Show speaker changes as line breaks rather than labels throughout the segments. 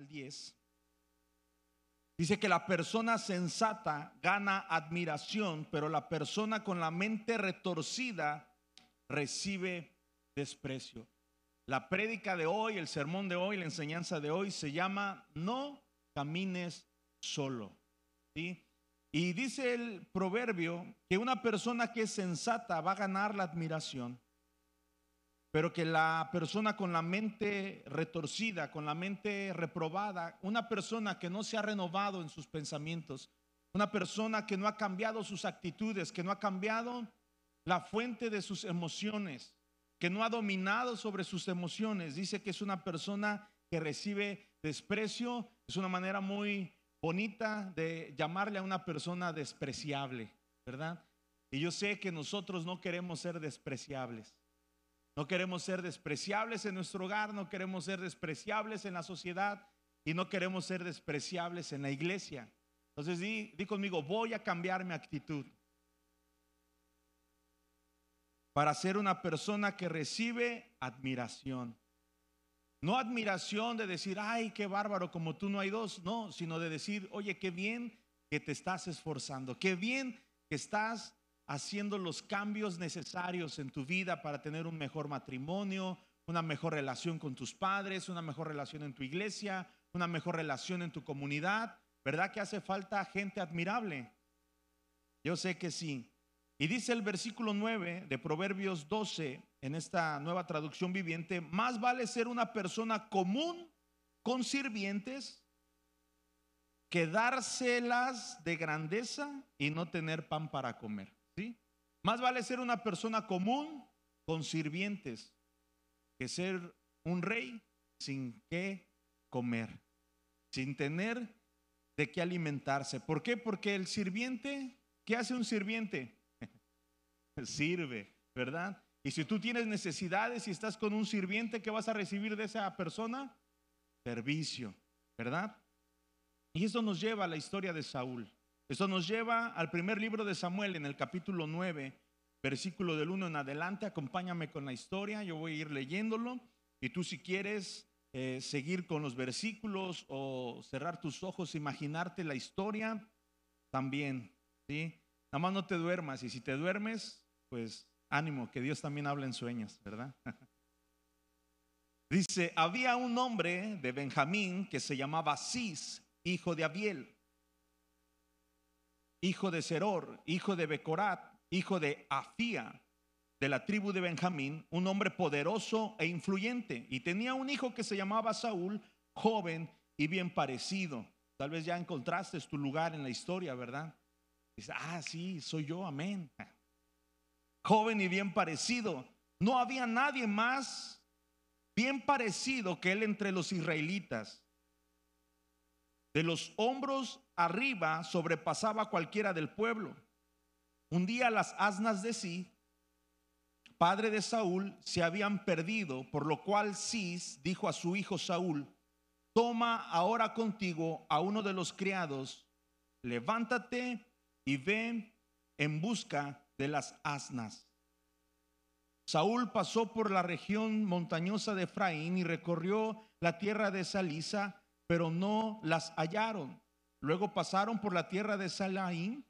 al 10. Dice que la persona sensata gana admiración, pero la persona con la mente retorcida recibe desprecio. La prédica de hoy, el sermón de hoy, la enseñanza de hoy se llama No camines solo. Y dice el proverbio que una persona que es sensata va a ganar la admiración, pero que la persona con la mente retorcida, con la mente reprobada, una persona que no se ha renovado en sus pensamientos, una persona que no ha cambiado sus actitudes, que no ha cambiado la fuente de sus emociones, que no ha dominado sobre sus emociones, dice que es una persona que recibe desprecio, es una manera muy bonita de llamarle a una persona despreciable, ¿verdad? Y yo sé que nosotros no queremos ser despreciables. No queremos ser despreciables en nuestro hogar, no queremos ser despreciables en la sociedad y no queremos ser despreciables en la iglesia. Entonces di, di conmigo, voy a cambiar mi actitud para ser una persona que recibe admiración. No admiración de decir, ay, qué bárbaro, como tú no hay dos, no, sino de decir, oye, qué bien que te estás esforzando, qué bien que estás haciendo los cambios necesarios en tu vida para tener un mejor matrimonio, una mejor relación con tus padres, una mejor relación en tu iglesia, una mejor relación en tu comunidad. ¿Verdad que hace falta gente admirable? Yo sé que sí. Y dice el versículo 9 de Proverbios 12 en esta nueva traducción viviente, más vale ser una persona común con sirvientes que dárselas de grandeza y no tener pan para comer. Más vale ser una persona común con sirvientes que ser un rey sin qué comer, sin tener de qué alimentarse. ¿Por qué? Porque el sirviente, ¿qué hace un sirviente? Sirve, ¿verdad? Y si tú tienes necesidades y estás con un sirviente, ¿qué vas a recibir de esa persona? Servicio, ¿verdad? Y eso nos lleva a la historia de Saúl. Eso nos lleva al primer libro de Samuel en el capítulo 9, versículo del 1 en adelante. Acompáñame con la historia, yo voy a ir leyéndolo. Y tú si quieres eh, seguir con los versículos o cerrar tus ojos, imaginarte la historia, también, ¿sí? Nada más no te duermas y si te duermes, pues ánimo, que Dios también habla en sueños, ¿verdad? Dice, había un hombre de Benjamín que se llamaba Cis, hijo de Abiel hijo de Seror, hijo de Becorat, hijo de Afía, de la tribu de Benjamín, un hombre poderoso e influyente. Y tenía un hijo que se llamaba Saúl, joven y bien parecido. Tal vez ya encontraste tu lugar en la historia, ¿verdad? Dice, ah, sí, soy yo, amén. Joven y bien parecido. No había nadie más bien parecido que él entre los israelitas. De los hombros arriba sobrepasaba cualquiera del pueblo. Un día las asnas de Sí, padre de Saúl, se habían perdido, por lo cual Cis dijo a su hijo Saúl, toma ahora contigo a uno de los criados, levántate y ven en busca de las asnas. Saúl pasó por la región montañosa de Efraín y recorrió la tierra de Salisa, pero no las hallaron. Luego pasaron por la tierra de Salaín,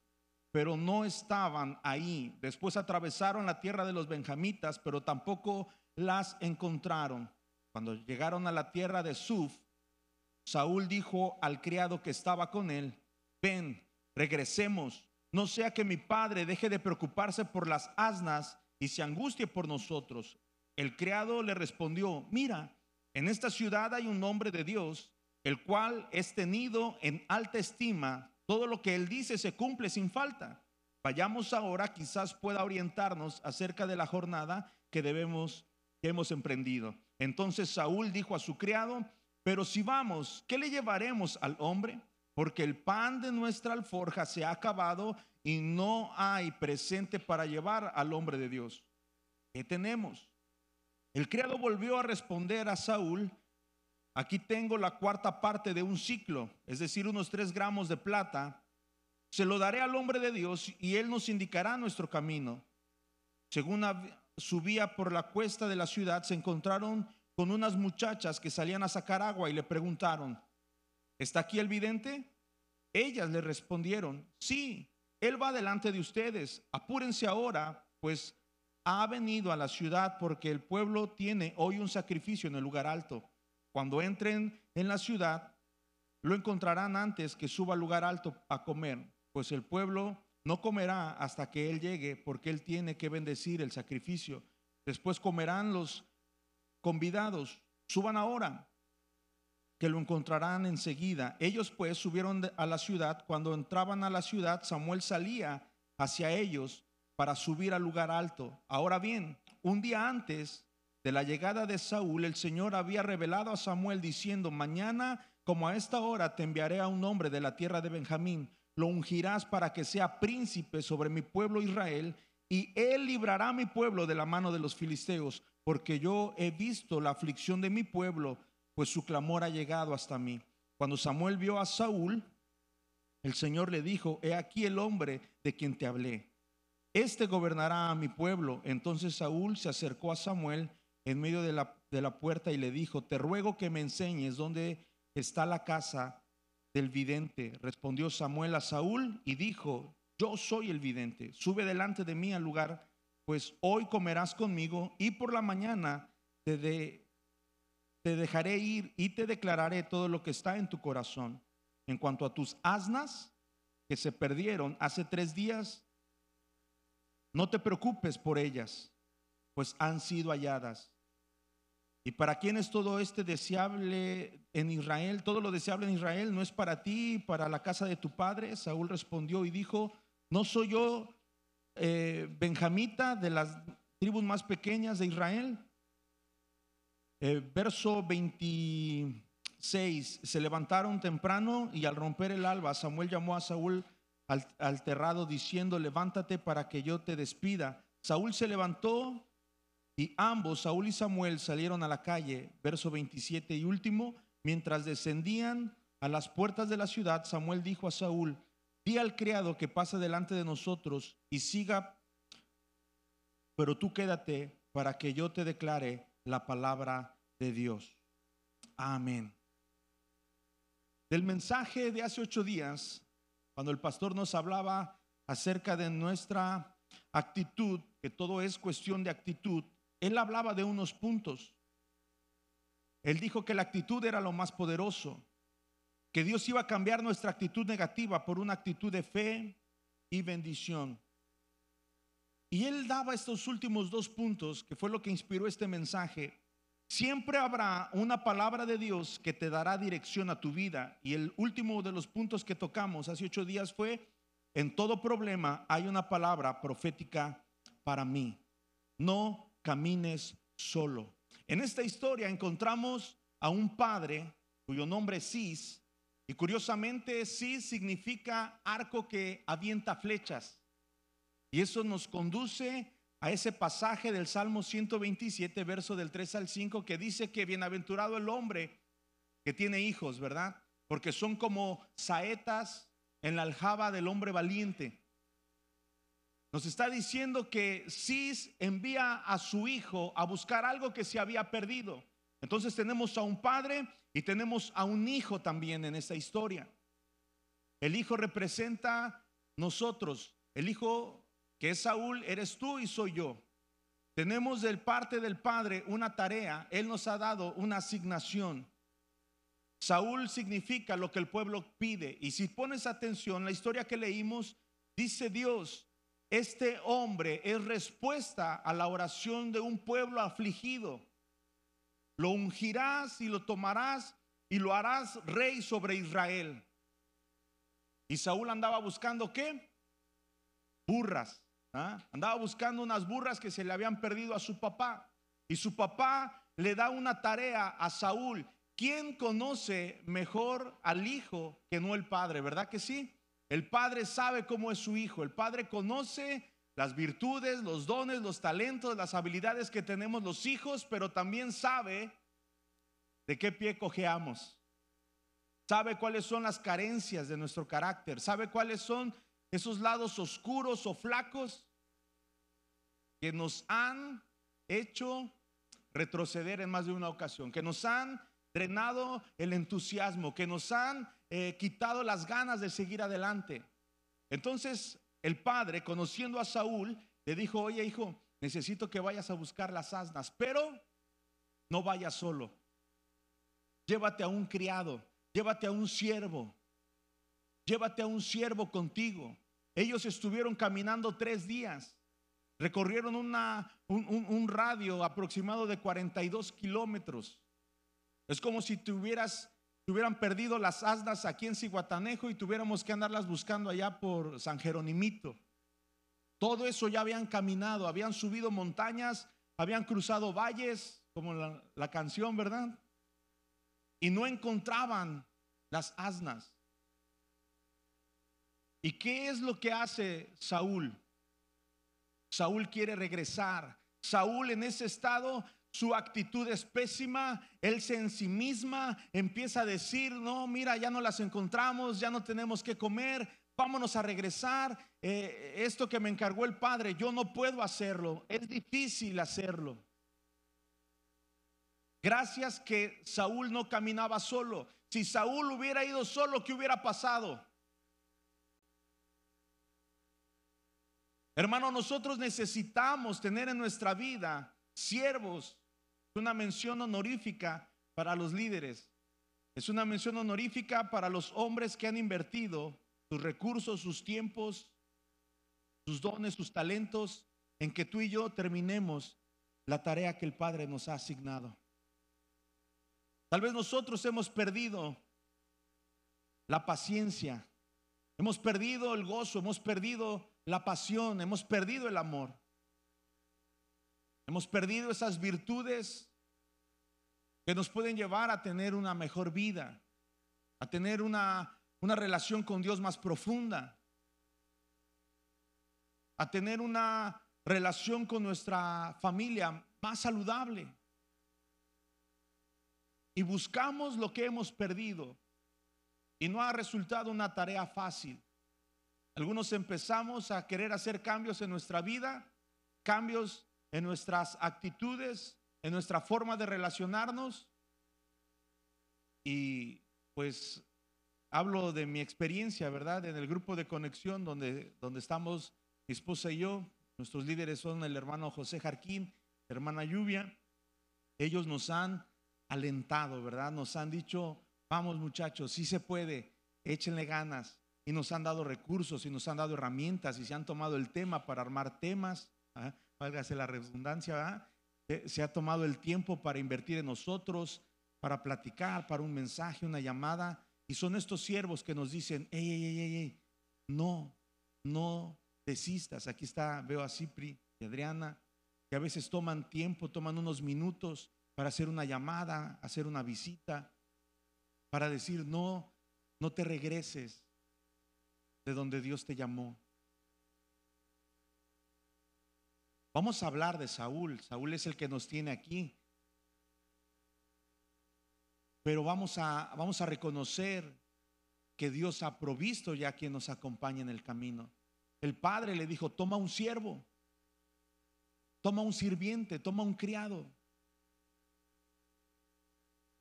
pero no estaban ahí. Después atravesaron la tierra de los benjamitas, pero tampoco las encontraron. Cuando llegaron a la tierra de Suf, Saúl dijo al criado que estaba con él, ven, regresemos, no sea que mi padre deje de preocuparse por las asnas y se angustie por nosotros. El criado le respondió, mira, en esta ciudad hay un hombre de Dios el cual es tenido en alta estima, todo lo que él dice se cumple sin falta. Vayamos ahora, quizás pueda orientarnos acerca de la jornada que debemos, hemos emprendido. Entonces Saúl dijo a su criado, pero si vamos, ¿qué le llevaremos al hombre? Porque el pan de nuestra alforja se ha acabado y no hay presente para llevar al hombre de Dios. ¿Qué tenemos? El criado volvió a responder a Saúl, Aquí tengo la cuarta parte de un ciclo, es decir, unos tres gramos de plata. Se lo daré al hombre de Dios y él nos indicará nuestro camino. Según subía por la cuesta de la ciudad, se encontraron con unas muchachas que salían a sacar agua y le preguntaron, ¿está aquí el vidente? Ellas le respondieron, sí, él va delante de ustedes, apúrense ahora, pues ha venido a la ciudad porque el pueblo tiene hoy un sacrificio en el lugar alto. Cuando entren en la ciudad, lo encontrarán antes que suba al lugar alto a comer, pues el pueblo no comerá hasta que él llegue, porque él tiene que bendecir el sacrificio. Después comerán los convidados. Suban ahora, que lo encontrarán enseguida. Ellos pues subieron a la ciudad. Cuando entraban a la ciudad, Samuel salía hacia ellos para subir al lugar alto. Ahora bien, un día antes de la llegada de Saúl, el Señor había revelado a Samuel diciendo, mañana como a esta hora te enviaré a un hombre de la tierra de Benjamín, lo ungirás para que sea príncipe sobre mi pueblo Israel, y él librará a mi pueblo de la mano de los filisteos, porque yo he visto la aflicción de mi pueblo, pues su clamor ha llegado hasta mí. Cuando Samuel vio a Saúl, el Señor le dijo, he aquí el hombre de quien te hablé. Este gobernará a mi pueblo. Entonces Saúl se acercó a Samuel en medio de la, de la puerta y le dijo, te ruego que me enseñes dónde está la casa del vidente. Respondió Samuel a Saúl y dijo, yo soy el vidente, sube delante de mí al lugar, pues hoy comerás conmigo y por la mañana te, te dejaré ir y te declararé todo lo que está en tu corazón. En cuanto a tus asnas que se perdieron hace tres días, no te preocupes por ellas, pues han sido halladas. ¿Y para quién es todo este deseable en Israel? Todo lo deseable en Israel no es para ti, para la casa de tu padre. Saúl respondió y dijo, ¿no soy yo eh, benjamita de las tribus más pequeñas de Israel? Eh, verso 26, se levantaron temprano y al romper el alba, Samuel llamó a Saúl al, al terrado diciendo, levántate para que yo te despida. Saúl se levantó y ambos, Saúl y Samuel, salieron a la calle, verso 27 y último, mientras descendían a las puertas de la ciudad, Samuel dijo a Saúl, di al criado que pase delante de nosotros y siga, pero tú quédate para que yo te declare la palabra de Dios. Amén. Del mensaje de hace ocho días, cuando el pastor nos hablaba acerca de nuestra actitud, que todo es cuestión de actitud, él hablaba de unos puntos. Él dijo que la actitud era lo más poderoso, que Dios iba a cambiar nuestra actitud negativa por una actitud de fe y bendición. Y él daba estos últimos dos puntos, que fue lo que inspiró este mensaje. Siempre habrá una palabra de Dios que te dará dirección a tu vida. Y el último de los puntos que tocamos hace ocho días fue, en todo problema hay una palabra profética para mí. No camines solo. En esta historia encontramos a un padre cuyo nombre es Cis, y curiosamente Cis significa arco que avienta flechas. Y eso nos conduce a ese pasaje del Salmo 127, verso del 3 al 5, que dice que bienaventurado el hombre que tiene hijos, ¿verdad? Porque son como saetas en la aljaba del hombre valiente. Nos está diciendo que Cis envía a su hijo a buscar algo que se había perdido. Entonces tenemos a un padre y tenemos a un hijo también en esta historia. El hijo representa nosotros. El hijo que es Saúl eres tú y soy yo. Tenemos del parte del padre una tarea. Él nos ha dado una asignación. Saúl significa lo que el pueblo pide. Y si pones atención, la historia que leímos, dice Dios este hombre es respuesta a la oración de un pueblo afligido. Lo ungirás y lo tomarás y lo harás rey sobre Israel. Y Saúl andaba buscando qué? Burras. ¿ah? Andaba buscando unas burras que se le habían perdido a su papá. Y su papá le da una tarea a Saúl. ¿Quién conoce mejor al hijo que no el padre? ¿Verdad que sí? El padre sabe cómo es su hijo. El padre conoce las virtudes, los dones, los talentos, las habilidades que tenemos los hijos, pero también sabe de qué pie cojeamos. Sabe cuáles son las carencias de nuestro carácter. Sabe cuáles son esos lados oscuros o flacos que nos han hecho retroceder en más de una ocasión, que nos han drenado el entusiasmo, que nos han eh, quitado las ganas de seguir adelante. Entonces el padre, conociendo a Saúl, le dijo, oye hijo, necesito que vayas a buscar las asnas, pero no vayas solo. Llévate a un criado, llévate a un siervo, llévate a un siervo contigo. Ellos estuvieron caminando tres días, recorrieron una, un, radio aproximado de 42 kilómetros. Es como si tuvieras, tuvieran perdido las asnas aquí en Ciguatanejo y tuviéramos que andarlas buscando allá por San Jeronimito. Todo eso ya habían caminado, habían subido montañas, habían cruzado valles, como la, la canción, ¿verdad? Y no encontraban las asnas. ¿Y qué es lo que hace Saúl? Saúl quiere regresar. Saúl en ese estado, su actitud es pésima. Él se en sí misma empieza a decir, no, mira, ya no las encontramos, ya no tenemos que comer, vámonos a regresar. Eh, esto que me encargó el Padre, yo no puedo hacerlo. Es difícil hacerlo. Gracias que Saúl no caminaba solo. Si Saúl hubiera ido solo, ¿qué hubiera pasado? Hermano, nosotros necesitamos tener en nuestra vida siervos. Es una mención honorífica para los líderes. Es una mención honorífica para los hombres que han invertido sus recursos, sus tiempos, sus dones, sus talentos, en que tú y yo terminemos la tarea que el Padre nos ha asignado. Tal vez nosotros hemos perdido la paciencia, hemos perdido el gozo, hemos perdido la pasión, hemos perdido el amor. Hemos perdido esas virtudes que nos pueden llevar a tener una mejor vida, a tener una, una relación con Dios más profunda, a tener una relación con nuestra familia más saludable y buscamos lo que hemos perdido y no ha resultado una tarea fácil. Algunos empezamos a querer hacer cambios en nuestra vida, cambios en nuestras actitudes, en nuestra forma de relacionarnos. Y pues hablo de mi experiencia, ¿verdad? En el grupo de conexión donde, donde estamos mi esposa y yo, nuestros líderes son el hermano José Jarquín, hermana Lluvia. Ellos nos han alentado, ¿verdad? Nos han dicho, vamos muchachos, sí se puede, échenle ganas. Y nos han dado recursos y nos han dado herramientas y se han tomado el tema para armar temas, ¿ah? Válgase la redundancia, se ha tomado el tiempo para invertir en nosotros, para platicar, para un mensaje, una llamada. Y son estos siervos que nos dicen, ey, ey, ey, ey, no, no desistas. Aquí está, veo a Cipri y Adriana, que a veces toman tiempo, toman unos minutos para hacer una llamada, hacer una visita, para decir, no, no te regreses de donde Dios te llamó. Vamos a hablar de Saúl. Saúl es el que nos tiene aquí. Pero vamos a, vamos a reconocer que Dios ha provisto ya quien nos acompaña en el camino. El padre le dijo, toma un siervo, toma un sirviente, toma un criado.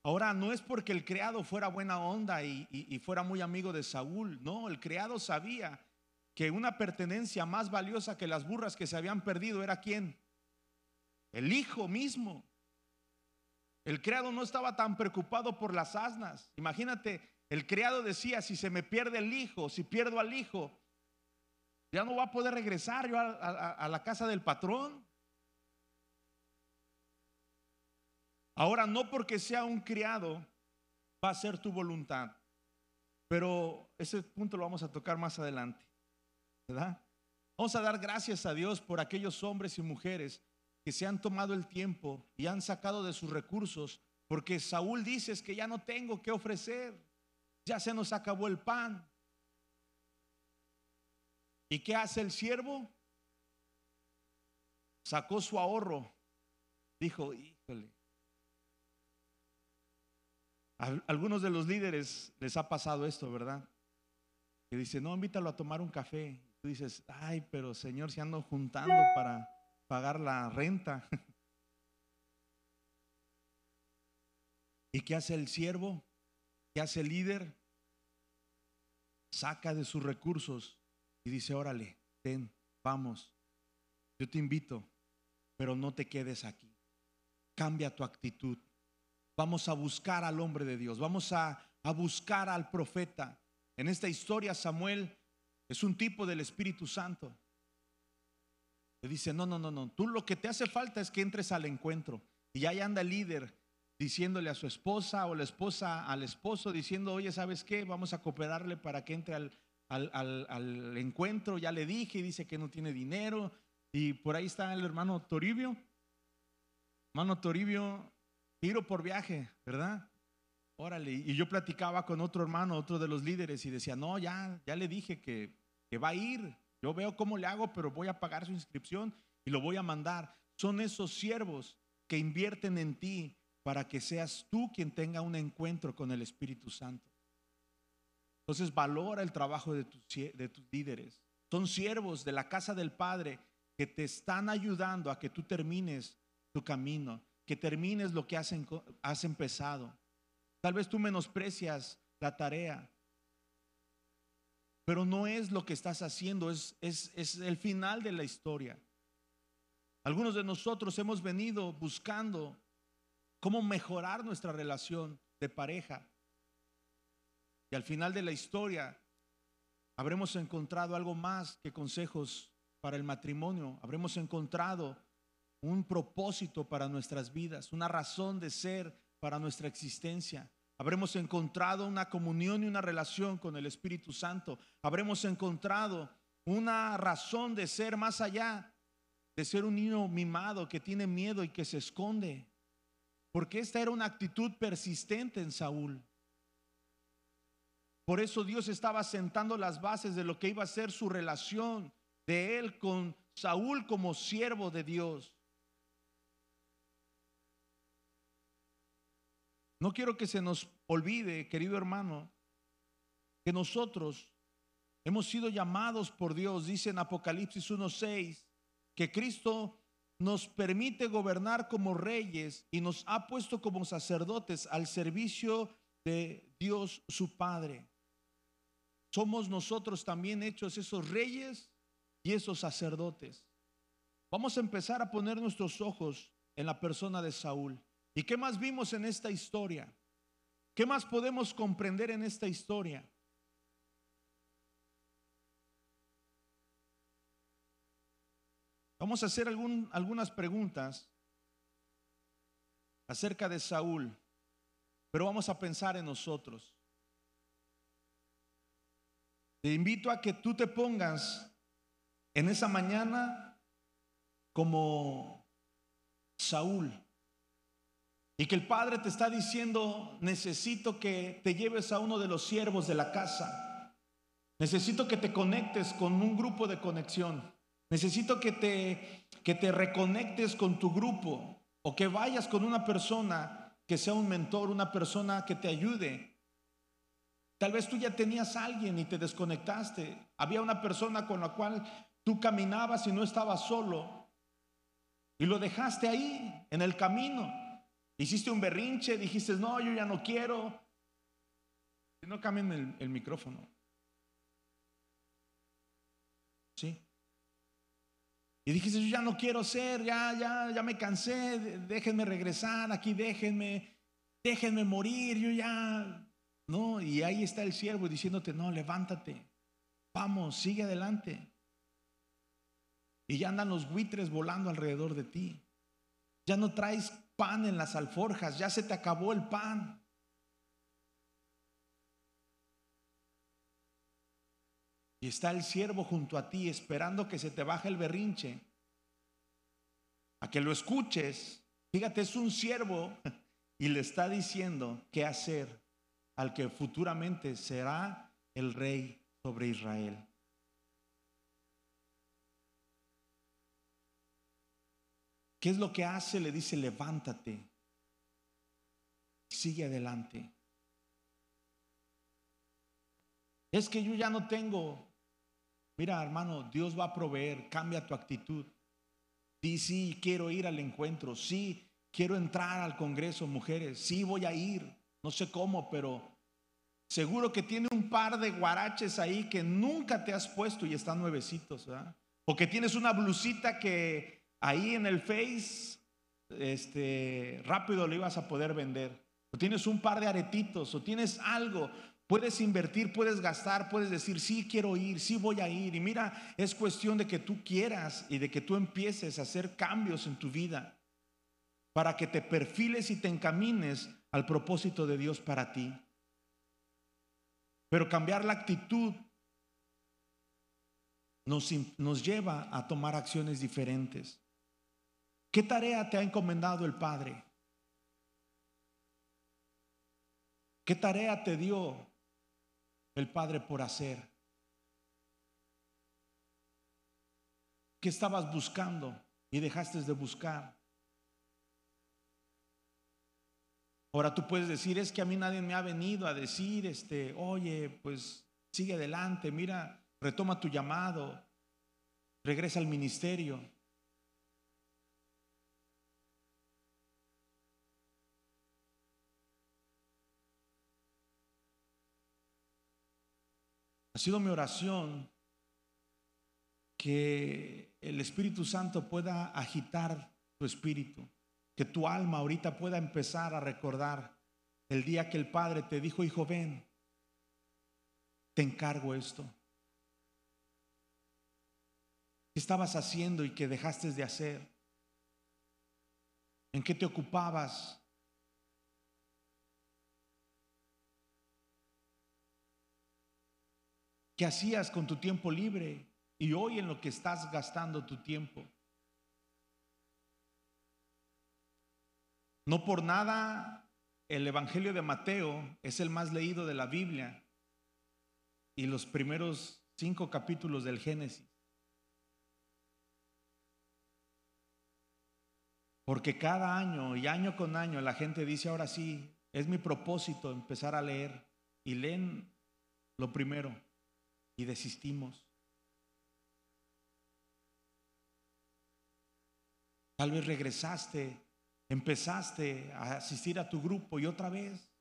Ahora, no es porque el criado fuera buena onda y, fuera muy amigo de Saúl, no, el criado sabía que una pertenencia más valiosa que las burras que se habían perdido era quién? El hijo mismo. El criado no estaba tan preocupado por las asnas. Imagínate, el criado decía, si se me pierde el hijo, si pierdo al hijo, ya no va a poder regresar yo a la casa del patrón. Ahora, no porque sea un criado va a ser tu voluntad, pero ese punto lo vamos a tocar más adelante, Vamos a dar gracias a Dios por aquellos hombres y mujeres que se han tomado el tiempo y han sacado de sus recursos, porque Saúl dice es que ya no tengo que ofrecer, ya se nos acabó el pan. ¿Y qué hace el siervo? Sacó su ahorro, dijo, híjole, algunos de los líderes les ha pasado esto, ¿verdad? Que dice, no, invítalo a tomar un café. Tú dices, ay, pero Señor, se ando juntando para pagar la renta. ¿Y qué hace el siervo? ¿Qué hace el líder? Saca de sus recursos y dice, órale, ten, vamos, yo te invito, pero no te quedes aquí. Cambia tu actitud. Vamos a buscar al hombre de Dios, vamos a, a buscar al profeta. En esta historia Samuel es un tipo del Espíritu Santo. Le dice, no, no, no, no, tú lo que te hace falta es que entres al encuentro. Y ahí anda el líder diciéndole a su esposa o la esposa al esposo, diciendo, oye, ¿sabes qué? Vamos a cooperarle para que entre al, al, al, encuentro. Ya le dije, dice que no tiene dinero. Y por ahí está el hermano Toribio. Hermano Toribio, tiro por viaje, ¿verdad? Órale. Y yo platicaba con otro hermano, otro de los líderes, y decía, no, ya, ya le dije que, que va a ir. Yo veo cómo le hago, pero voy a pagar su inscripción y lo voy a mandar. Son esos siervos que invierten en ti para que seas tú quien tenga un encuentro con el Espíritu Santo. Entonces valora el trabajo de tus, de tus líderes. Son siervos de la casa del Padre que te están ayudando a que tú termines tu camino, que termines lo que has, has empezado. Tal vez tú menosprecias la tarea, pero no es lo que estás haciendo, es, es, es el final de la historia. Algunos de nosotros hemos venido buscando cómo mejorar nuestra relación de pareja. Y al final de la historia habremos encontrado algo más que consejos para el matrimonio. Habremos encontrado un propósito para nuestras vidas, una razón de ser para nuestra existencia. Habremos encontrado una comunión y una relación con el Espíritu Santo. Habremos encontrado una razón de ser más allá de ser un niño mimado que tiene miedo y que se esconde. Porque esta era una actitud persistente en Saúl. Por eso Dios estaba sentando las bases de lo que iba a ser su relación de él con Saúl como siervo de Dios. No quiero que se nos olvide, querido hermano, que nosotros hemos sido llamados por Dios, dice en Apocalipsis 1.6, que Cristo nos permite gobernar como reyes y nos ha puesto como sacerdotes al servicio de Dios su Padre. Somos nosotros también hechos esos reyes y esos sacerdotes. Vamos a empezar a poner nuestros ojos en la persona de Saúl. ¿Y qué más vimos en esta historia? ¿Qué más podemos comprender en esta historia? Vamos a hacer algunas preguntas acerca de Saúl, pero vamos a pensar en nosotros. Te invito a que tú te pongas en esa mañana como Saúl y que el Padre te está diciendo, necesito que te lleves a uno de los siervos de la casa, necesito que te conectes con un grupo de conexión. Necesito que te, que te reconectes con tu grupo o que vayas con una persona que sea un mentor, una persona que te ayude. Tal vez tú ya tenías alguien y te desconectaste. Había una persona con la cual tú caminabas y no estabas solo. Y lo dejaste ahí, en el camino. Hiciste un berrinche, dijiste, no, yo ya no quiero. No, cambien el, el micrófono. ¿Sí? Y dijiste, yo ya no quiero ser, ya, ya, ya me cansé, déjenme regresar, aquí déjenme, déjenme morir, yo ya, no, y ahí está el siervo diciéndote, no, levántate, vamos, sigue adelante. Y ya andan los buitres volando alrededor de ti. Ya no traes pan en las alforjas, ya se te acabó el pan. Y está el siervo junto a ti esperando que se te baje el berrinche, a que lo escuches. Fíjate, es un siervo y le está diciendo qué hacer al que futuramente será el rey sobre Israel. ¿Qué es lo que hace? Le dice, levántate, sigue adelante. Es que yo ya no tengo Mira, hermano, Dios va a proveer, cambia tu actitud. Di, sí, quiero ir al encuentro, sí, quiero entrar al Congreso, mujeres, sí voy a ir, no sé cómo, pero seguro que tiene un par de guaraches ahí que nunca te has puesto y están nuevecitos, ¿verdad? O que tienes una blusita que ahí en el Face, este, rápido lo ibas a poder vender. O tienes un par de aretitos, o tienes algo. Puedes invertir, puedes gastar, puedes decir, sí quiero ir, sí voy a ir. Y mira, es cuestión de que tú quieras y de que tú empieces a hacer cambios en tu vida para que te perfiles y te encamines al propósito de Dios para ti. Pero cambiar la actitud nos, nos lleva a tomar acciones diferentes. ¿Qué tarea te ha encomendado el Padre? ¿Qué tarea te dio el Padre por hacer? ¿Qué estabas buscando y dejaste de buscar? Ahora tú puedes decir, es que a mí nadie me ha venido a decir, este, oye, pues sigue adelante, mira, retoma tu llamado, regresa al ministerio. Ha sido mi oración que el Espíritu Santo pueda agitar tu espíritu, que tu alma ahorita pueda empezar a recordar el día que el Padre te dijo, hijo, ven, te encargo esto. ¿Qué estabas haciendo y que dejaste de hacer? ¿En qué te ocupabas? ¿Qué hacías con tu tiempo libre y hoy en lo que estás gastando tu tiempo? No por nada el Evangelio de Mateo es el más leído de la Biblia y los primeros cinco capítulos del Génesis. Porque cada año y año con año la gente dice, ahora sí, es mi propósito empezar a leer y leen lo primero y desistimos. Tal vez regresaste, empezaste a asistir a tu grupo y otra vez.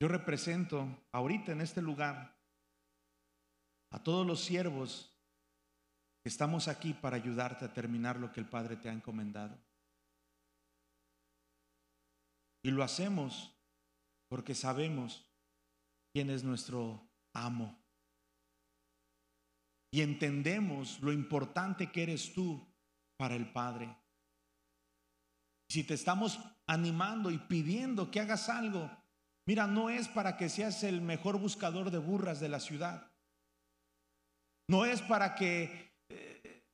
Yo represento ahorita en este lugar a todos los siervos que estamos aquí para ayudarte a terminar lo que el Padre te ha encomendado. Y lo hacemos porque sabemos quién es nuestro amo. Y entendemos lo importante que eres tú para el Padre. Si te estamos animando y pidiendo que hagas algo, mira, no es para que seas el mejor buscador de burras de la ciudad. No es para que eh,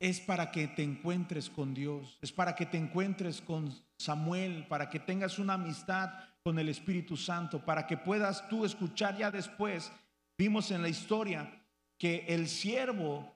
es para que te encuentres con Dios, es para que te encuentres con Samuel, para que tengas una amistad con el Espíritu Santo, para que puedas tú escuchar ya después. Vimos en la historia que el siervo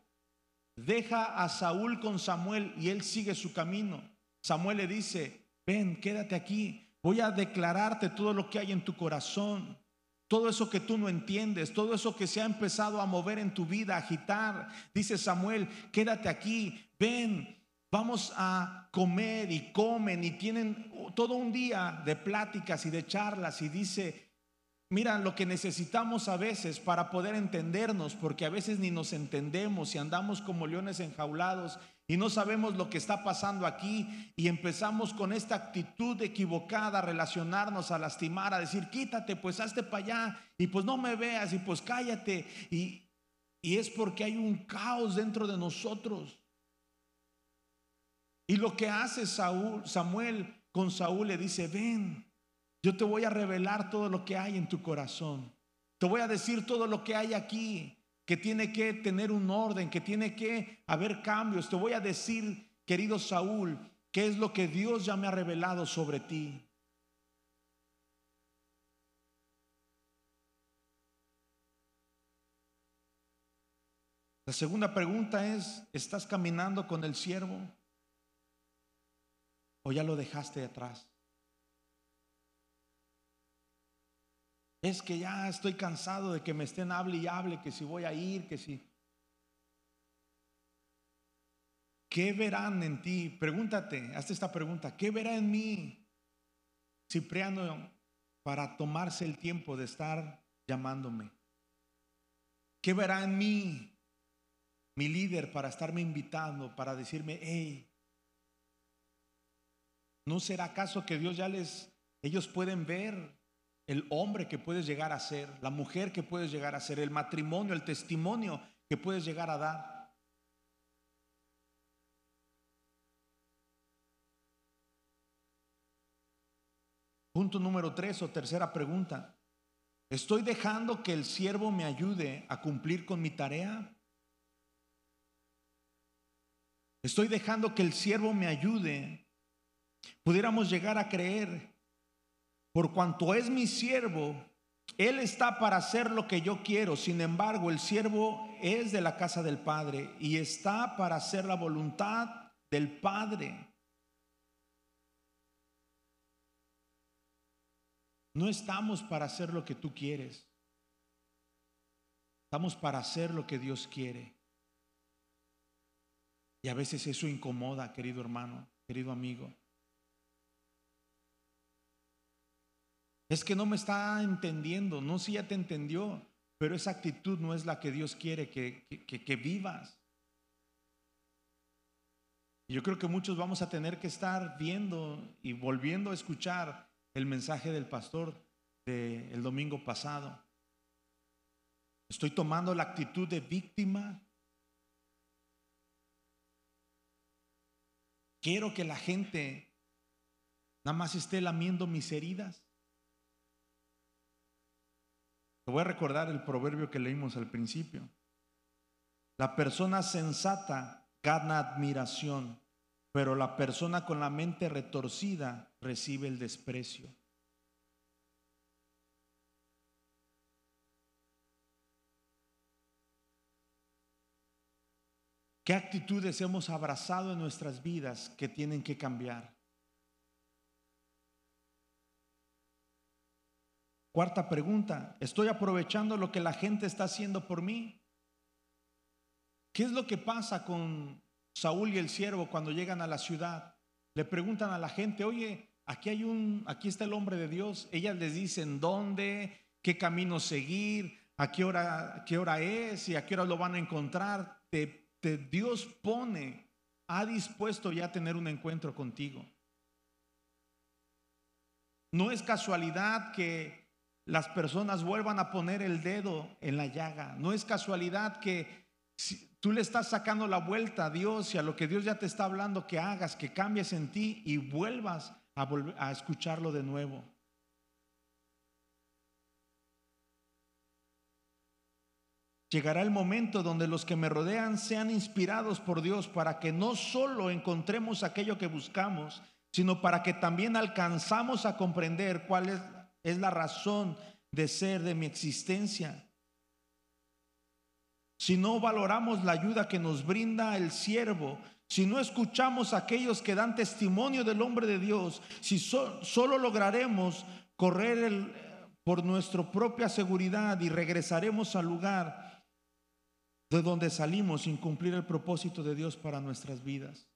deja a Saúl con Samuel y él sigue su camino. Samuel le dice, ven, quédate aquí, voy a declararte todo lo que hay en tu corazón. Todo eso que tú no entiendes, todo eso que se ha empezado a mover en tu vida, a agitar. Dice Samuel, quédate aquí, ven, Vamos a comer y comen y tienen todo un día de pláticas y de charlas y dice, mira lo que necesitamos a veces para poder entendernos, porque a veces ni nos entendemos y andamos como leones enjaulados y no sabemos lo que está pasando aquí y empezamos con esta actitud equivocada a relacionarnos, a lastimar, a decir, quítate, pues hazte para allá y pues no me veas y pues cállate. Y, y es porque hay un caos dentro de nosotros. Y lo que hace Samuel con Saúl le dice, ven, yo te voy a revelar todo lo que hay en tu corazón. Te voy a decir todo lo que hay aquí, que tiene que tener un orden, que tiene que haber cambios. Te voy a decir, querido Saúl, qué es lo que Dios ya me ha revelado sobre ti. La segunda pregunta es, ¿estás caminando con el siervo? ¿O ya lo dejaste atrás? Es que ya estoy cansado de que me estén hable y hable, que si voy a ir, que si... ¿qué verán en ti? Pregúntate, hazte esta pregunta, ¿qué verá en mí Cipriano para tomarse el tiempo de estar llamándome? ¿Qué verá en mí mi líder para estarme invitando, para decirme, hey, ¿no será acaso que Dios ya les, ellos pueden ver el hombre que puedes llegar a ser, la mujer que puedes llegar a ser, el matrimonio, el testimonio que puedes llegar a dar? Punto número tres o tercera pregunta. ¿Estoy dejando que el siervo me ayude a cumplir con mi tarea? Estoy dejando que el siervo me ayude. Pudiéramos llegar a creer, por cuanto es mi siervo, él está para hacer lo que yo quiero. Sin embargo, el siervo es de la casa del Padre y está para hacer la voluntad del Padre. No estamos para hacer lo que tú quieres. Estamos para hacer lo que Dios quiere. Y a veces eso incomoda, querido hermano, querido amigo. Es que no me está entendiendo, no si ya te entendió, pero esa actitud no es la que Dios quiere que, que, vivas. Yo creo que muchos vamos a tener que estar viendo y volviendo a escuchar el mensaje del pastor del domingo pasado. Estoy tomando la actitud de víctima. Quiero que la gente nada más esté lamiendo mis heridas. Te voy a recordar el proverbio que leímos al principio. La persona sensata gana admiración, pero la persona con la mente retorcida recibe el desprecio. ¿Qué actitudes hemos abrazado en nuestras vidas que tienen que cambiar? Cuarta pregunta, ¿estoy aprovechando lo que la gente está haciendo por mí? ¿Qué es lo que pasa con Saúl y el siervo cuando llegan a la ciudad? Le preguntan a la gente, oye, aquí hay un, aquí está el hombre de Dios. Ellas les dicen dónde, qué camino seguir, a qué hora, qué hora es y a qué hora lo van a encontrar. Dios pone, ha dispuesto ya a tener un encuentro contigo. No es casualidad que las personas vuelvan a poner el dedo en la llaga. No es casualidad que tú le estás sacando la vuelta a Dios y a lo que Dios ya te está hablando que hagas, que cambies en ti y vuelvas a, escucharlo de nuevo. Llegará el momento donde los que me rodean sean inspirados por Dios para que no solo encontremos aquello que buscamos, sino para que también alcanzamos a comprender cuál es, es la razón de ser de mi existencia. Si no valoramos la ayuda que nos brinda el siervo, si no escuchamos a aquellos que dan testimonio del hombre de Dios, si solo lograremos correr por nuestra propia seguridad y regresaremos al lugar de donde salimos sin cumplir el propósito de Dios para nuestras vidas.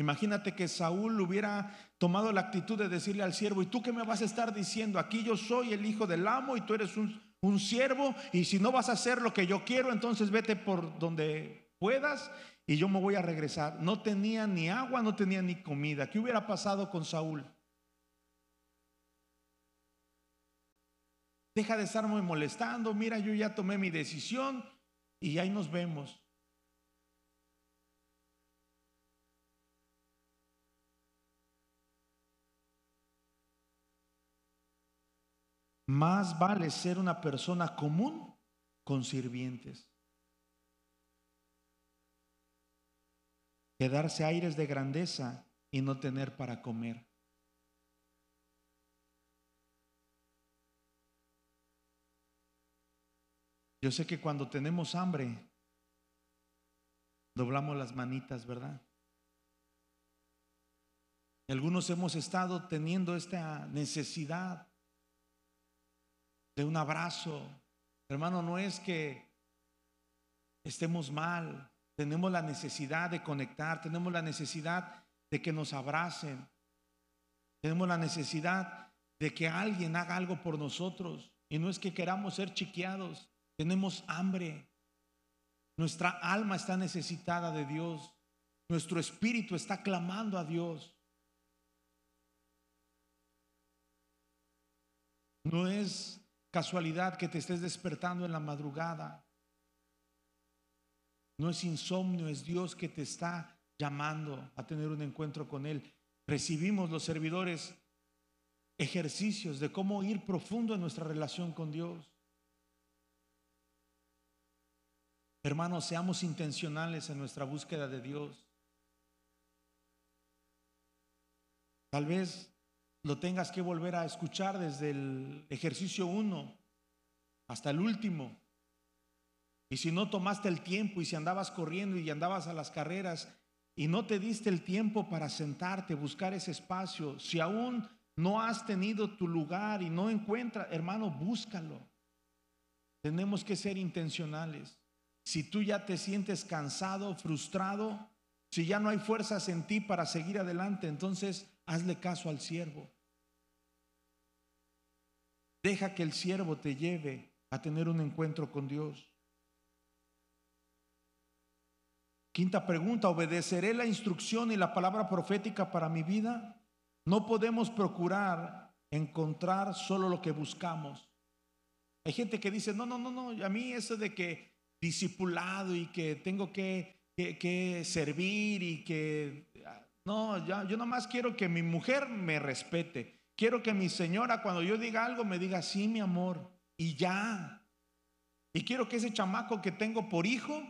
Imagínate que Saúl hubiera tomado la actitud de decirle al siervo, ¿y tú qué me vas a estar diciendo? Aquí yo soy el hijo del amo y tú eres un, siervo y si no vas a hacer lo que yo quiero, entonces vete por donde puedas y yo me voy a regresar. No tenía ni agua, no tenía ni comida. ¿Qué hubiera pasado con Saúl? Deja de estarme molestando, mira, yo ya tomé mi decisión, y ahí nos vemos. Más vale ser una persona común con sirvientes. Quedarse aires de grandeza y no tener para comer. Yo sé que cuando tenemos hambre, doblamos las manitas, ¿verdad? Algunos hemos estado teniendo esta necesidad de un abrazo. Hermano, no es que estemos mal tenemos la necesidad de conectar, tenemos la necesidad de que nos abracen, tenemos la necesidad de que alguien haga algo por nosotros. Y no es que queramos ser chiqueados, tenemos hambre. Nuestra alma está necesitada de Dios. Nuestro espíritu está clamando a Dios. No es casualidad que te estés despertando en la madrugada. No es insomnio, es Dios que te está llamando a tener un encuentro con Él. Recibimos los servidores ejercicios de cómo ir profundo en nuestra relación con Dios. Hermanos, seamos intencionales en nuestra búsqueda de Dios. Tal vez lo tengas que volver a escuchar desde el ejercicio 1 hasta el último. Y si no tomaste el tiempo y si andabas corriendo y andabas a las carreras y no te diste el tiempo para sentarte, buscar ese espacio, si aún no has tenido tu lugar y no encuentras, hermano, búscalo. Tenemos que ser intencionales. Si tú ya te sientes cansado, frustrado, si ya no hay fuerzas en ti para seguir adelante, entonces hazle caso al siervo. Deja que el siervo te lleve a tener un encuentro con Dios. Quinta pregunta, ¿obedeceré la instrucción y la palabra profética para mi vida? No podemos procurar encontrar solo lo que buscamos. Hay gente que dice, no, no, no, no, a mí eso de que discipulado y que tengo que, que, servir y que, no, ya, yo nomás quiero que mi mujer me respete. Quiero que mi señora cuando yo diga algo me diga, sí, mi amor, y ya. Y quiero que ese chamaco que tengo por hijo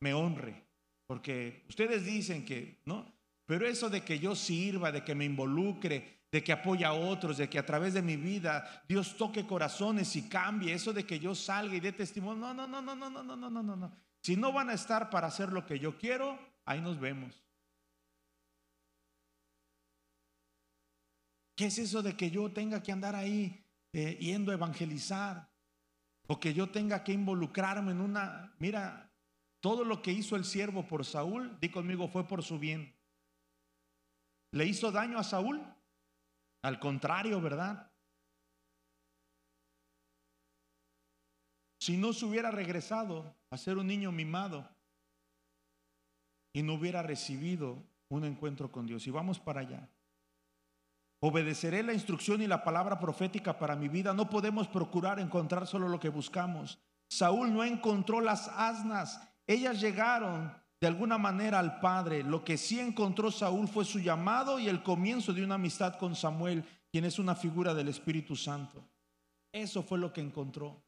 me honre. Porque ustedes dicen que, ¿no? Pero eso de que yo sirva, de que me involucre, de que apoye a otros, de que a través de mi vida Dios toque corazones y cambie, eso de que yo salga y dé testimonio, no, no, no, no, no, no, no, no, no, no, no. Si no van a estar para hacer lo que yo quiero, ahí nos vemos. ¿Qué es eso de que yo tenga que andar ahí eh, yendo a evangelizar? O que yo tenga que involucrarme en una, mira, todo lo que hizo el siervo por Saúl, di conmigo, fue por su bien. ¿Le hizo daño a Saúl? Al contrario, ¿verdad? Si no se hubiera regresado a ser un niño mimado y no hubiera recibido un encuentro con Dios. Y vamos para allá. Obedeceré la instrucción y la palabra profética para mi vida. No podemos procurar encontrar solo lo que buscamos. Saúl no encontró las asnas ellas llegaron de alguna manera al Padre. Lo que sí encontró Saúl fue su llamado y el comienzo de una amistad con Samuel, quien es una figura del Espíritu Santo. Eso fue lo que encontró.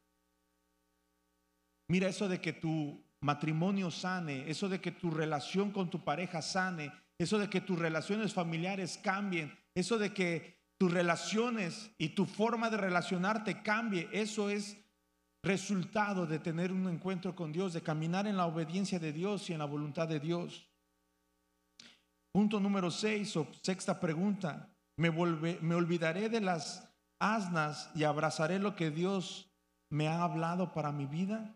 Mira eso de que tu matrimonio sane, eso de que tu relación con tu pareja sane, eso de que tus relaciones familiares cambien, eso de que tus relaciones y tu forma de relacionarte cambie, eso es resultado de tener un encuentro con Dios, de caminar en la obediencia de Dios y en la voluntad de Dios. Punto número seis o sexta pregunta. ¿Me, ¿Me olvidaré de las asnas y abrazaré lo que Dios me ha hablado para mi vida?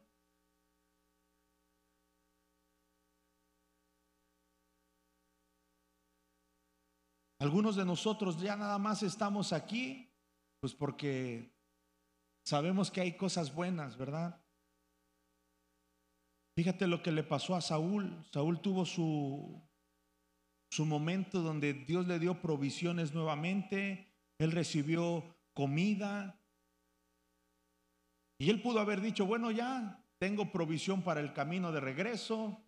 Algunos de nosotros ya nada más estamos aquí, pues porque Sabemos que hay cosas buenas, ¿verdad? Fíjate lo que le pasó a Saúl. Saúl tuvo su, su momento donde Dios le dio provisiones nuevamente. Él recibió comida. Y él pudo haber dicho, bueno, ya tengo provisión para el camino de regreso.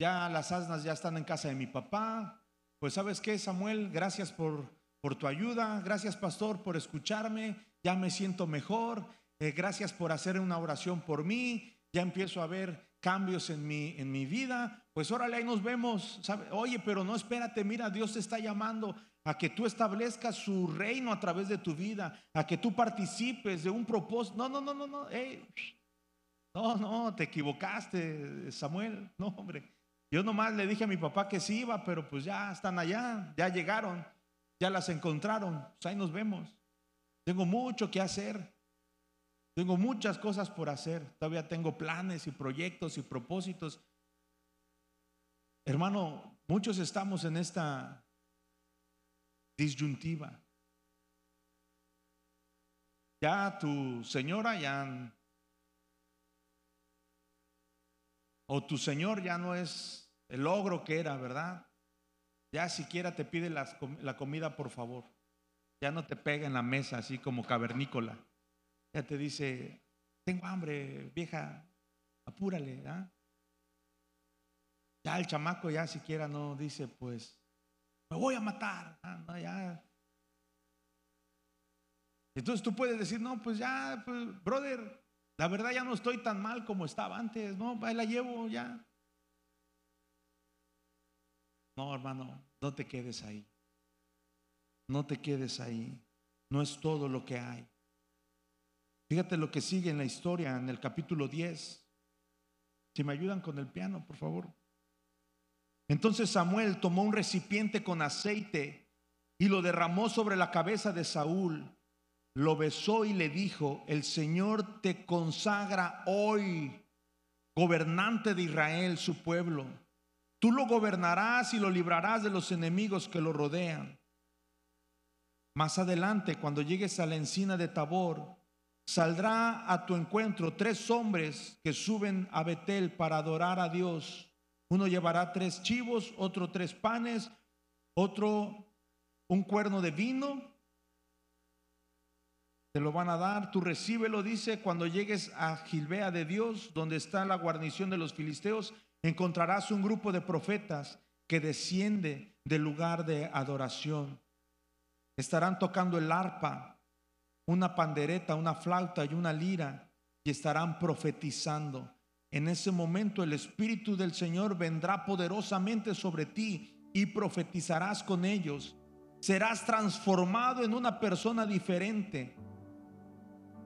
Ya las asnas ya están en casa de mi papá. Pues sabes qué, Samuel, gracias por, por tu ayuda. Gracias, pastor, por escucharme ya me siento mejor, eh, gracias por hacer una oración por mí, ya empiezo a ver cambios en mi, en mi vida, pues órale, ahí nos vemos. Oye, pero no espérate, mira, Dios te está llamando a que tú establezcas su reino a través de tu vida, a que tú participes de un propósito. No, no, no, no, no, no, no, te equivocaste, Samuel. No, hombre. Yo nomás le dije a mi papá que sí iba, pero pues ya están allá, ya llegaron, ya las encontraron, pues ahí nos vemos. Tengo mucho que hacer. Tengo muchas cosas por hacer. Todavía tengo planes y proyectos y propósitos. Hermano, muchos estamos en esta disyuntiva. Ya tu señora ya o tu señor ya no es el logro que era, ¿verdad? Ya siquiera te pide la comida por favor. Ya no te pega en la mesa así como cavernícola. Ya te dice, tengo hambre, vieja, apúrale. ¿ah? Ya el chamaco ya siquiera no dice, pues, me voy a matar. Ah, ya. Entonces tú puedes decir, no, pues ya, pues, brother, la verdad ya no estoy tan mal como estaba antes, no, ahí la llevo ya. No, hermano, no te quedes ahí. No te quedes ahí. No es todo lo que hay. Fíjate lo que sigue en la historia, en el capítulo 10. Si me ayudan con el piano, por favor. Entonces Samuel tomó un recipiente con aceite y lo derramó sobre la cabeza de Saúl. Lo besó y le dijo, el Señor te consagra hoy gobernante de Israel, su pueblo. Tú lo gobernarás y lo librarás de los enemigos que lo rodean. Más adelante, cuando llegues a la encina de Tabor, saldrá a tu encuentro tres hombres que suben a Betel para adorar a Dios. Uno llevará tres chivos, otro tres panes, otro un cuerno de vino. Te lo van a dar, tú recíbelo, dice, cuando llegues a Gilbea de Dios, donde está la guarnición de los filisteos, encontrarás un grupo de profetas que desciende del lugar de adoración. Estarán tocando el arpa, una pandereta, una flauta y una lira y estarán profetizando. En ese momento el Espíritu del Señor vendrá poderosamente sobre ti y profetizarás con ellos. Serás transformado en una persona diferente.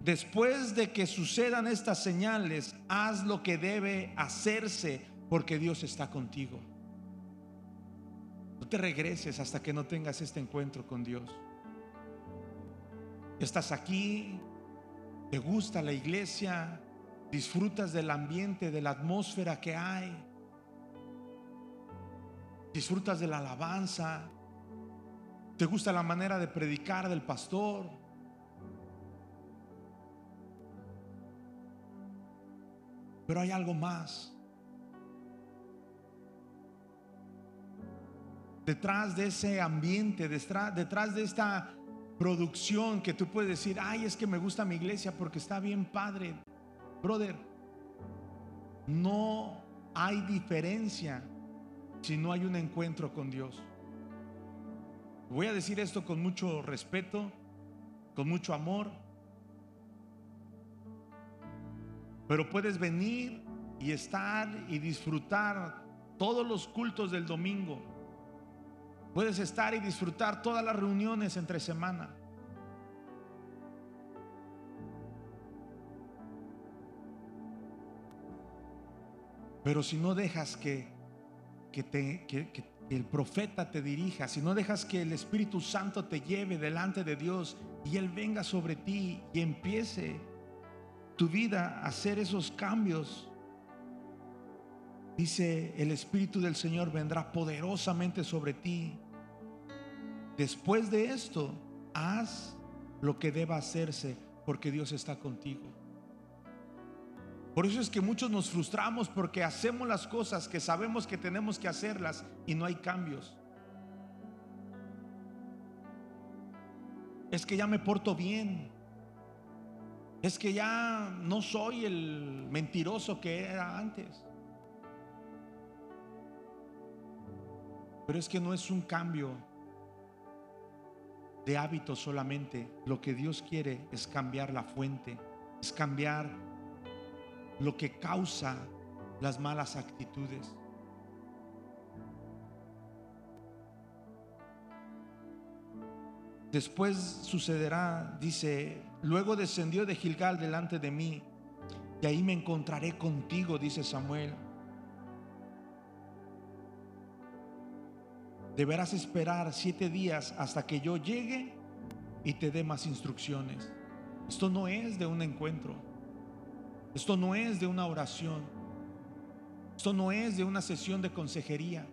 Después de que sucedan estas señales, haz lo que debe hacerse porque Dios está contigo. No te regreses hasta que no tengas este encuentro con Dios. Estás aquí, te gusta la iglesia, disfrutas del ambiente, de la atmósfera que hay, disfrutas de la alabanza, te gusta la manera de predicar del pastor. Pero hay algo más. Detrás de ese ambiente, detrás, de esta producción que tú puedes decir, ay, es que me gusta mi iglesia porque está bien padre. Brother, no hay diferencia si no hay un encuentro con Dios. Voy a decir esto con mucho respeto, con mucho amor, pero puedes venir y estar y disfrutar todos los cultos del domingo Puedes estar y disfrutar todas las reuniones entre semana. Pero si no dejas que, que, te, que, el profeta te dirija, si no dejas que el Espíritu Santo te lleve delante de Dios y Él venga sobre ti y empiece tu vida hacer esos cambios, Dice, el Espíritu del Señor vendrá poderosamente sobre ti. Después de esto, haz lo que deba hacerse porque Dios está contigo. Por eso es que muchos nos frustramos porque hacemos las cosas que sabemos que tenemos que hacerlas y no hay cambios. Es que ya me porto bien. Es que ya no soy el mentiroso que era antes. Pero es que no es un cambio de hábito solamente. Lo que Dios quiere es cambiar la fuente, es cambiar lo que causa las malas actitudes. Después sucederá, dice, luego descendió de Gilgal delante de mí, y ahí me encontraré contigo, dice Samuel. deberás esperar siete días hasta que yo llegue y te dé más instrucciones. Esto no es de un encuentro. Esto no es de una oración. Esto no es de una sesión de consejería.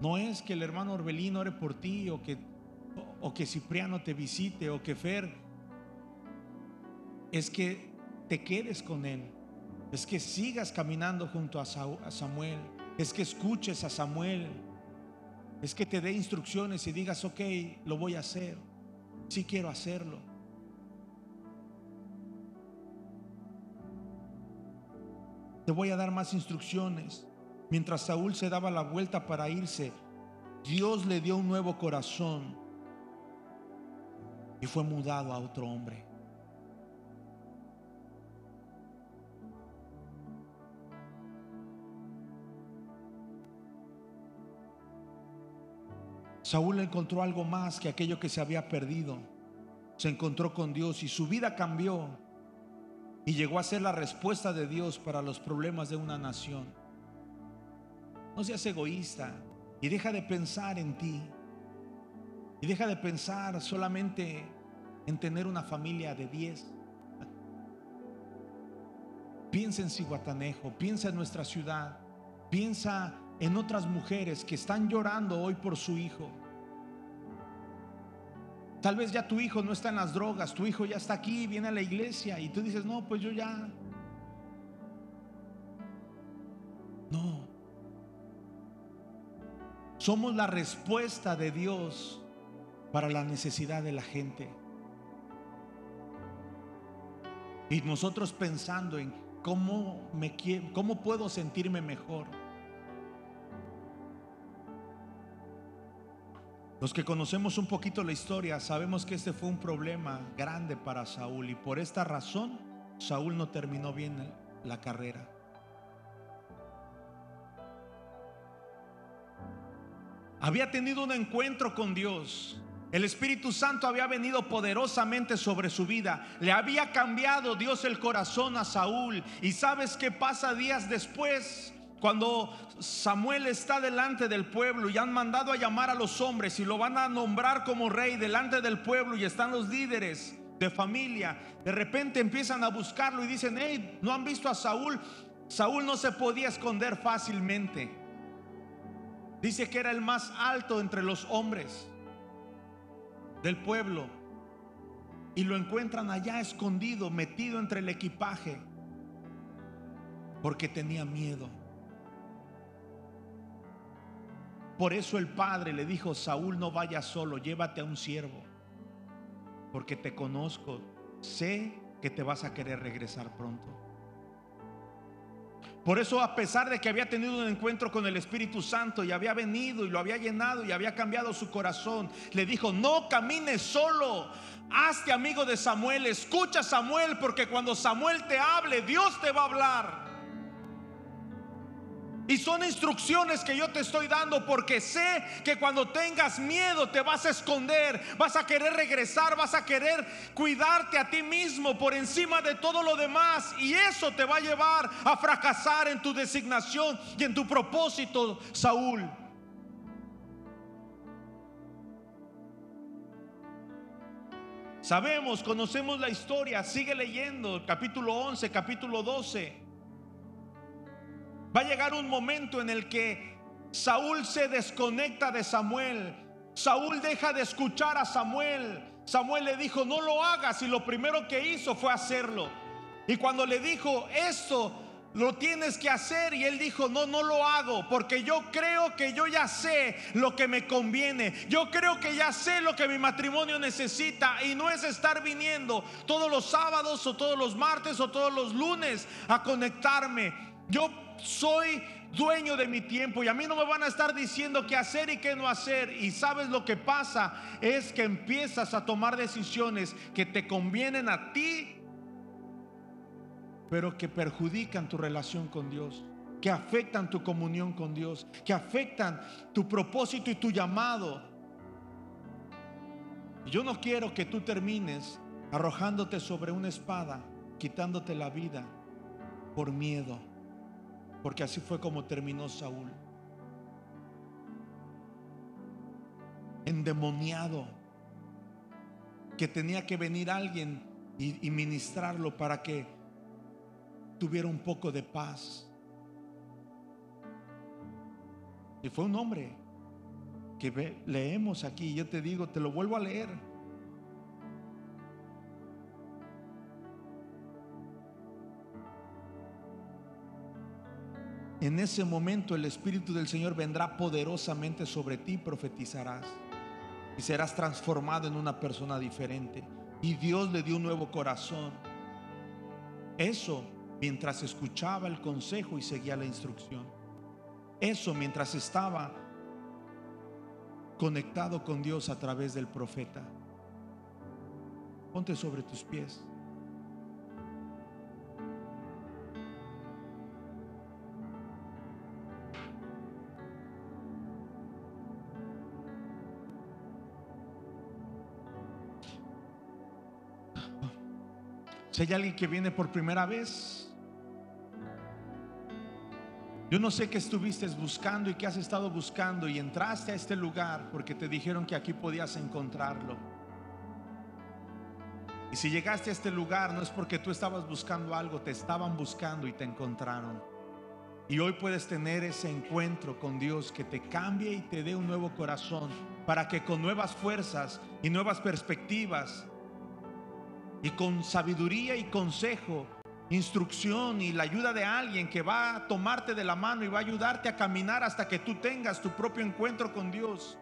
No es que el hermano Orbelín ore por ti o que, o que Cipriano te visite o que Fer. Es que te quedes con él. Es que sigas caminando junto a Samuel. Es que escuches a Samuel. Es que te dé instrucciones y digas, ok, lo voy a hacer. Sí quiero hacerlo. Te voy a dar más instrucciones. Mientras Saúl se daba la vuelta para irse, Dios le dio un nuevo corazón y fue mudado a otro hombre. Saúl encontró algo más que aquello que se había perdido. Se encontró con Dios y su vida cambió y llegó a ser la respuesta de Dios para los problemas de una nación. No seas egoísta y deja de pensar en ti. Y deja de pensar solamente en tener una familia de 10. Piensa en Cihuatanejo, piensa en nuestra ciudad, piensa en otras mujeres que están llorando hoy por su hijo. Tal vez ya tu hijo no está en las drogas, tu hijo ya está aquí, viene a la iglesia y tú dices, no, pues yo ya... No. Somos la respuesta de Dios para la necesidad de la gente. Y nosotros pensando en cómo me cómo puedo sentirme mejor. Los que conocemos un poquito la historia sabemos que este fue un problema grande para Saúl y por esta razón Saúl no terminó bien la carrera. Había tenido un encuentro con Dios. El Espíritu Santo había venido poderosamente sobre su vida. Le había cambiado Dios el corazón a Saúl. ¿Y sabes qué pasa días después? Cuando Samuel está delante del pueblo y han mandado a llamar a los hombres y lo van a nombrar como rey delante del pueblo y están los líderes de familia, de repente empiezan a buscarlo y dicen, hey, ¿no han visto a Saúl? Saúl no se podía esconder fácilmente. Dice que era el más alto entre los hombres del pueblo. Y lo encuentran allá escondido, metido entre el equipaje, porque tenía miedo. Por eso el padre le dijo, Saúl no vaya solo, llévate a un siervo, porque te conozco, sé que te vas a querer regresar pronto. Por eso a pesar de que había tenido un encuentro con el Espíritu Santo y había venido y lo había llenado y había cambiado su corazón, le dijo, no camines solo, hazte amigo de Samuel, escucha a Samuel, porque cuando Samuel te hable, Dios te va a hablar. Y son instrucciones que yo te estoy dando porque sé que cuando tengas miedo te vas a esconder, vas a querer regresar, vas a querer cuidarte a ti mismo por encima de todo lo demás. Y eso te va a llevar a fracasar en tu designación y en tu propósito, Saúl. Sabemos, conocemos la historia, sigue leyendo, capítulo 11, capítulo 12. Va a llegar un momento en el que Saúl se desconecta de Samuel. Saúl deja de escuchar a Samuel. Samuel le dijo, no lo hagas y lo primero que hizo fue hacerlo. Y cuando le dijo, esto lo tienes que hacer y él dijo, no, no lo hago porque yo creo que yo ya sé lo que me conviene. Yo creo que ya sé lo que mi matrimonio necesita y no es estar viniendo todos los sábados o todos los martes o todos los lunes a conectarme. Yo soy dueño de mi tiempo y a mí no me van a estar diciendo qué hacer y qué no hacer. Y sabes lo que pasa es que empiezas a tomar decisiones que te convienen a ti, pero que perjudican tu relación con Dios, que afectan tu comunión con Dios, que afectan tu propósito y tu llamado. Yo no quiero que tú termines arrojándote sobre una espada, quitándote la vida por miedo. Porque así fue como terminó Saúl. Endemoniado. Que tenía que venir alguien y, ministrarlo para que tuviera un poco de paz. Y fue un hombre que leemos aquí, yo te digo, te lo vuelvo a leer. En ese momento el Espíritu del Señor vendrá poderosamente sobre ti profetizarás. Y serás transformado en una persona diferente. Y Dios le dio un nuevo corazón. Eso mientras escuchaba el consejo y seguía la instrucción. Eso mientras estaba conectado con Dios a través del profeta. Ponte sobre tus pies. Si hay alguien que viene por primera vez, yo no sé qué estuviste buscando y qué has estado buscando y entraste a este lugar porque te dijeron que aquí podías encontrarlo. Y si llegaste a este lugar no es porque tú estabas buscando algo, te estaban buscando y te encontraron. Y hoy puedes tener ese encuentro con Dios que te cambie y te dé un nuevo corazón para que con nuevas fuerzas y nuevas perspectivas y con sabiduría y consejo, instrucción y la ayuda de alguien que va a tomarte de la mano y va a ayudarte a caminar hasta que tú tengas tu propio encuentro con Dios.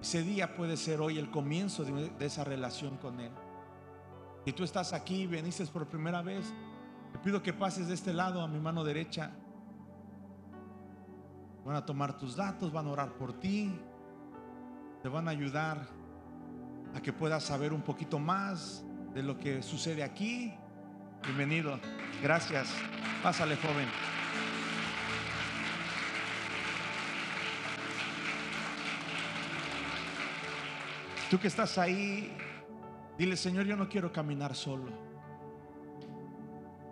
Ese día puede ser hoy el comienzo de, esa relación con Él. Si tú estás aquí y veniste por primera vez, te pido que pases de este lado a mi mano derecha. Van a tomar tus datos, van a orar por ti, te van a ayudar a que puedas saber un poquito más de lo que sucede aquí. Bienvenido. Gracias. Pásale, joven. Tú que estás ahí, dile, Señor, yo no quiero caminar solo.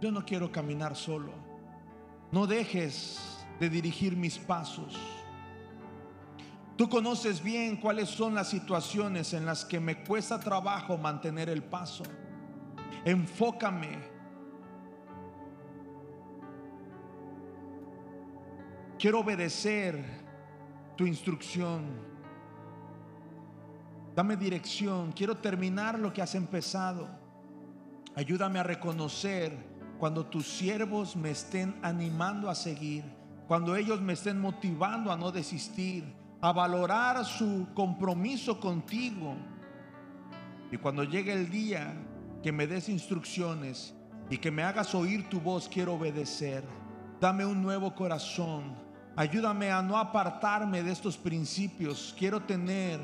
Yo no quiero caminar solo. No dejes de dirigir mis pasos. Tú conoces bien cuáles son las situaciones en las que me cuesta trabajo mantener el paso. Enfócame. Quiero obedecer tu instrucción. Dame dirección. Quiero terminar lo que has empezado. Ayúdame a reconocer cuando tus siervos me estén animando a seguir, cuando ellos me estén motivando a no desistir, a valorar su compromiso contigo. Y cuando llegue el día que me des instrucciones y que me hagas oír tu voz, quiero obedecer. Dame un nuevo corazón. Ayúdame a no apartarme de estos principios. Quiero tener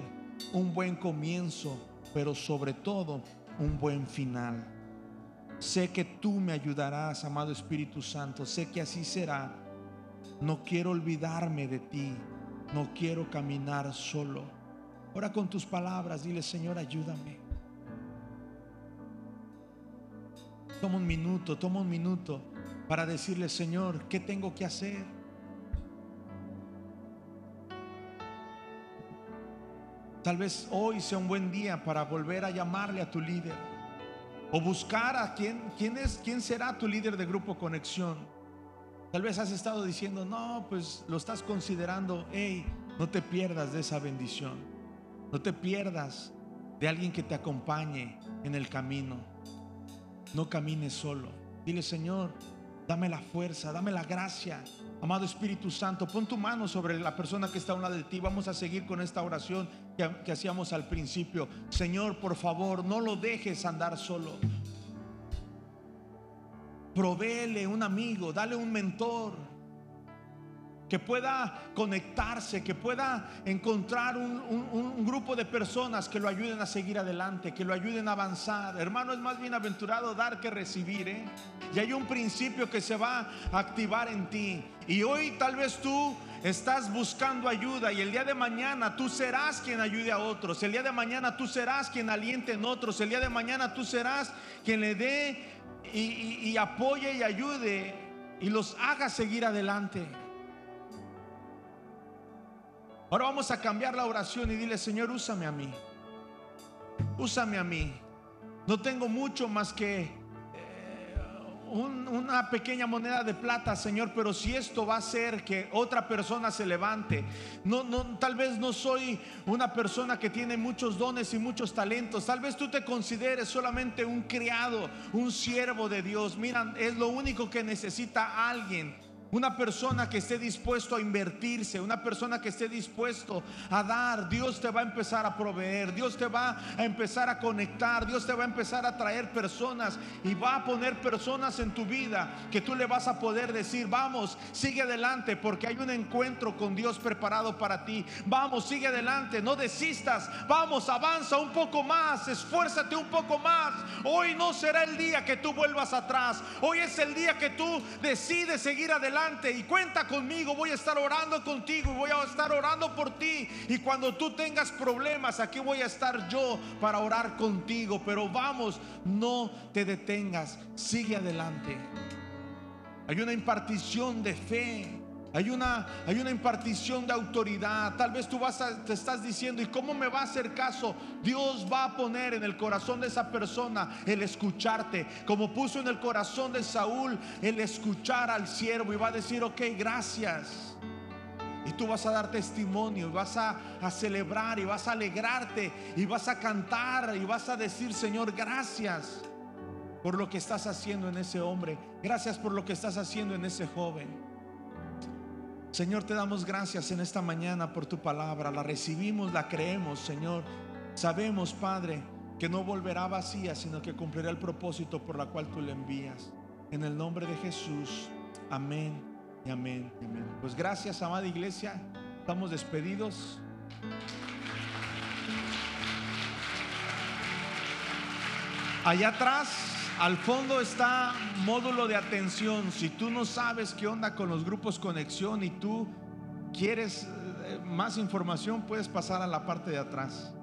un buen comienzo, pero sobre todo un buen final. Sé que tú me ayudarás, amado Espíritu Santo. Sé que así será. No quiero olvidarme de ti. No quiero caminar solo. Ora con tus palabras. Dile, Señor, ayúdame. Toma un minuto, toma un minuto para decirle, Señor, ¿qué tengo que hacer? Tal vez hoy sea un buen día para volver a llamarle a tu líder o buscar a quién, quién es, quién será tu líder de grupo conexión. Tal vez has estado diciendo, no, pues lo estás considerando, hey, no te pierdas de esa bendición. No te pierdas de alguien que te acompañe en el camino. No camines solo. Dile, Señor, dame la fuerza, dame la gracia. Amado Espíritu Santo, pon tu mano sobre la persona que está a un lado de ti. Vamos a seguir con esta oración que, que hacíamos al principio. Señor, por favor, no lo dejes andar solo. Provéele un amigo, dale un mentor que pueda conectarse, que pueda encontrar un, un- grupo de personas que lo ayuden a seguir adelante, que lo ayuden a avanzar. Hermano, es más bienaventurado dar que recibir. ¿eh? Y hay un principio que se va a activar en ti. Y hoy tal vez tú estás buscando ayuda y el día de mañana tú serás quien ayude a otros. El día de mañana tú serás quien aliente en otros. El día de mañana tú serás quien le dé y, y- apoye y ayude y los haga seguir adelante. Ahora vamos a cambiar la oración y dile, Señor, úsame a mí. Úsame a mí. No tengo mucho más que un- una pequeña moneda de plata, Señor, pero si esto va a hacer que otra persona se levante, no, no, tal vez no soy una persona que tiene muchos dones y muchos talentos, tal vez tú te consideres solamente un criado, un siervo de Dios. Mira, es lo único que necesita alguien. Una persona que esté dispuesto a invertirse, una persona que esté dispuesto a dar, Dios te va a empezar a proveer, Dios te va a empezar a conectar, Dios te va a empezar a traer personas y va a poner personas en tu vida que tú le vas a poder decir, vamos, sigue adelante porque hay un encuentro con Dios preparado para ti. Vamos, sigue adelante, no desistas, vamos, avanza un poco más, esfuérzate un poco más. Hoy no será el día que tú vuelvas atrás, hoy es el día que tú decides seguir adelante y cuenta conmigo, voy a estar orando contigo y voy a estar orando por ti. Y cuando tú tengas problemas, aquí voy a estar yo para orar contigo. Pero vamos, no te detengas, sigue adelante. Hay una impartición de fe. Hay una, hay una impartición de autoridad. Tal vez tú vas a, te estás diciendo, ¿y cómo me va a hacer caso? Dios va a poner en el corazón de esa persona el escucharte, como puso en el corazón de Saúl el escuchar al siervo y va a decir, ok, gracias. Y tú vas a dar testimonio, y vas a, a celebrar, y vas a alegrarte, y vas a cantar, y vas a decir, Señor, gracias por lo que estás haciendo en ese hombre. Gracias por lo que estás haciendo en ese joven. Señor, te damos gracias en esta mañana por tu palabra. La recibimos, la creemos, Señor. Sabemos, Padre, que no volverá vacía, sino que cumplirá el propósito por la cual tú le envías. En el nombre de Jesús. Amén y amén y amén. Pues gracias, amada iglesia. Estamos despedidos. Allá atrás, al fondo está módulo de atención. Si tú no sabes qué onda con los grupos conexión y tú quieres eh, más información, puedes pasar a la parte de atrás.